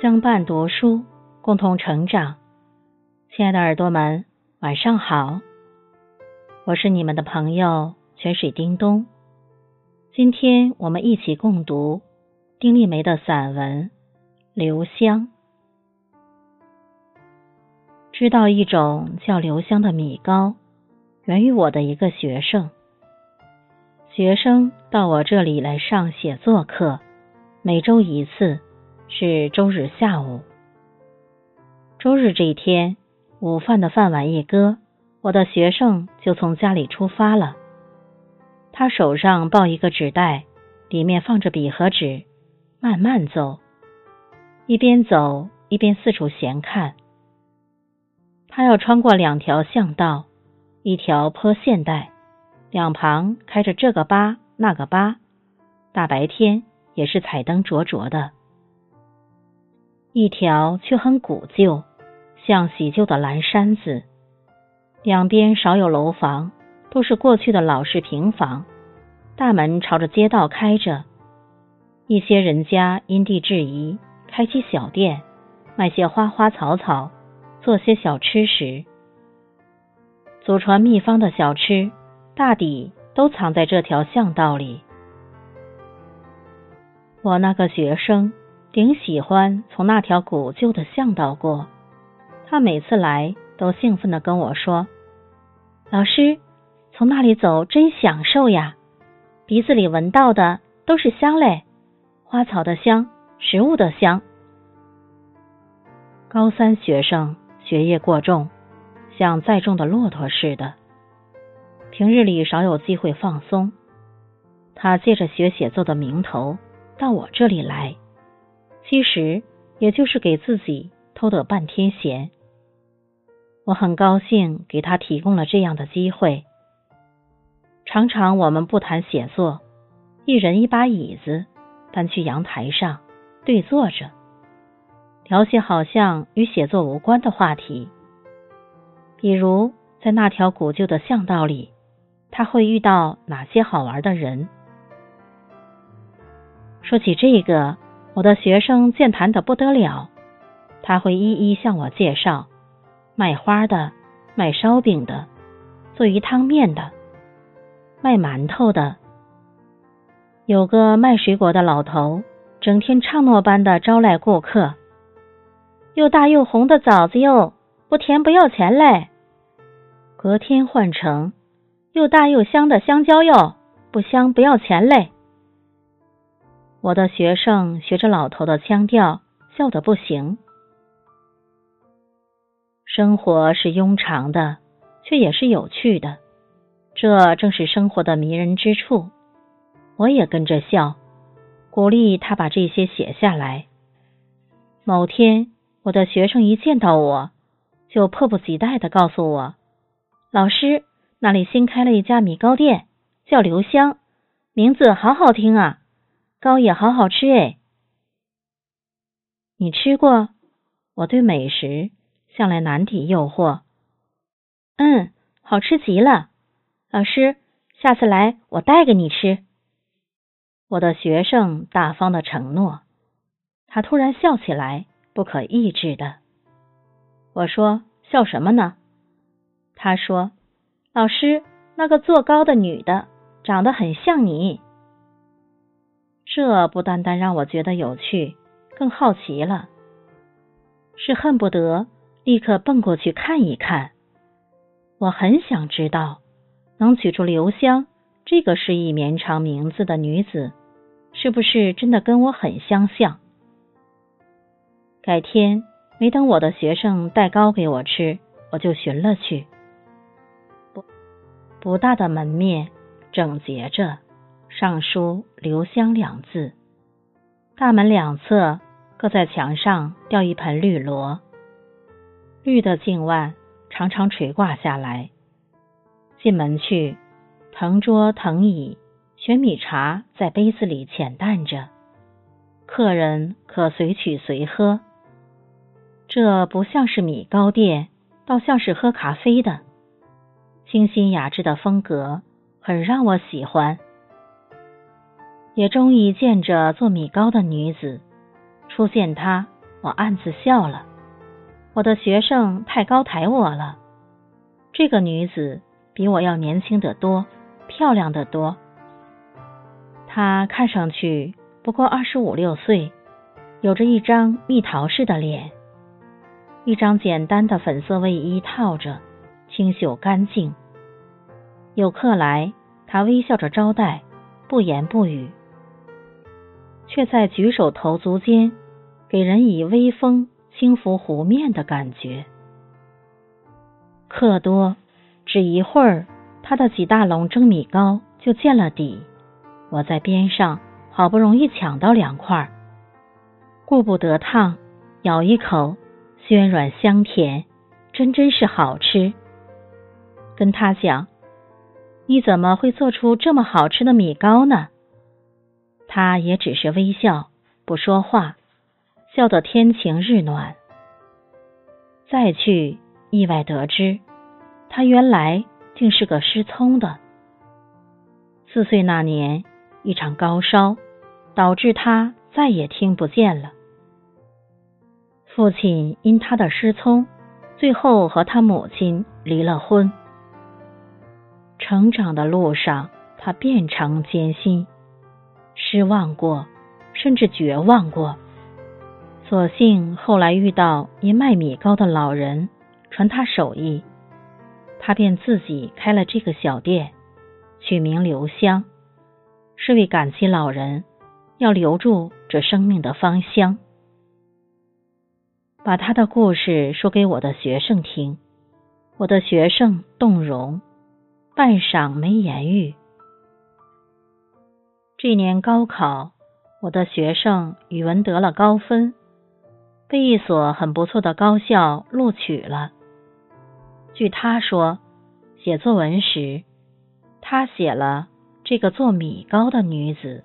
相伴读书，共同成长。亲爱的耳朵们，晚上好，我是你们的朋友泉水叮咚。今天我们一起共读丁立梅的散文《留香》。知道一种叫留香的米糕，源于我的一个学生。学生到我这里来上写作课，每周一次。是周日下午。周日这一天，午饭的饭碗一搁，我的学生就从家里出发了。他手上抱一个纸袋，里面放着笔和纸，慢慢走，一边走一边四处闲看。他要穿过两条巷道，一条坡线带，两旁开着这个吧那个吧，大白天也是彩灯灼灼的。一条却很古旧，像洗旧的蓝山子，两边少有楼房，都是过去的老式平房。大门朝着街道开着，一些人家因地制宜，开起小店，卖些花花草草，做些小吃食。祖传秘方的小吃，大抵都藏在这条巷道里。我那个学生。顶喜欢从那条古旧的巷道过，他每次来都兴奋的跟我说：“老师，从那里走真享受呀，鼻子里闻到的都是香嘞，花草的香，食物的香。”高三学生学业过重，像载重的骆驼似的，平日里少有机会放松。他借着学写作的名头到我这里来。其实也就是给自己偷得半天闲。我很高兴给他提供了这样的机会。常常我们不谈写作，一人一把椅子，搬去阳台上对坐着，聊些好像与写作无关的话题。比如在那条古旧的巷道里，他会遇到哪些好玩的人？说起这个。我的学生健谈的不得了，他会一一向我介绍卖花的、卖烧饼的、做鱼汤面的、卖馒头的。有个卖水果的老头，整天唱诺般的招来顾客：“又大又红的枣子哟，不甜不要钱嘞。”隔天换成：“又大又香的香蕉哟，不香不要钱嘞。”我的学生学着老头的腔调，笑得不行。生活是庸常的，却也是有趣的，这正是生活的迷人之处。我也跟着笑，鼓励他把这些写下来。某天，我的学生一见到我，就迫不及待的告诉我：“老师，那里新开了一家米糕店，叫留香，名字好好听啊。”糕也好好吃哎，你吃过？我对美食向来难抵诱惑。嗯，好吃极了。老师，下次来我带给你吃。我的学生大方的承诺。他突然笑起来，不可抑制的。我说：“笑什么呢？”他说：“老师，那个做糕的女的长得很像你。”这不单单让我觉得有趣，更好奇了，是恨不得立刻奔过去看一看。我很想知道，能取出留香这个诗意绵长名字的女子，是不是真的跟我很相像？改天，没等我的学生带糕给我吃，我就寻了去。不不大的门面，整洁着。上书“留香”两字，大门两侧各在墙上吊一盆绿萝，绿的镜腕常常垂挂下来。进门去，藤桌藤椅，玄米茶在杯子里浅淡着，客人可随取随喝。这不像是米糕店，倒像是喝咖啡的，清新雅致的风格很让我喜欢。也终于见着做米糕的女子，初见她我暗自笑了。我的学生太高抬我了。这个女子比我要年轻得多，漂亮得多。她看上去不过二十五六岁，有着一张蜜桃似的脸，一张简单的粉色卫衣套着，清秀干净。有客来，她微笑着招待，不言不语，却在举手投足间给人以微风。轻拂湖面的感觉。客多，只一会儿，他的几大笼蒸米糕就见了底。我在边上好不容易抢到两块，顾不得烫，咬一口，鲜软香甜，真真是好吃。跟他讲：“你怎么会做出这么好吃的米糕呢？”他也只是微笑，不说话。笑得天晴日暖。再去，意外得知，他原来竟是个失聪的。四岁那年，一场高烧导致他再也听不见了。父亲因他的失聪，最后和他母亲离了婚。成长的路上，他遍尝艰辛，失望过，甚至绝望过。所幸后来遇到一卖米糕的老人，传他手艺，他便自己开了这个小店，取名留香，是为感激老人，要留住这生命的芳香。把他的故事说给我的学生听，我的学生动容，半晌没言语。这年高考，我的学生语文得了高分。被一所很不错的高校录取了。据他说，写作文时，他写了这个做米糕的女子。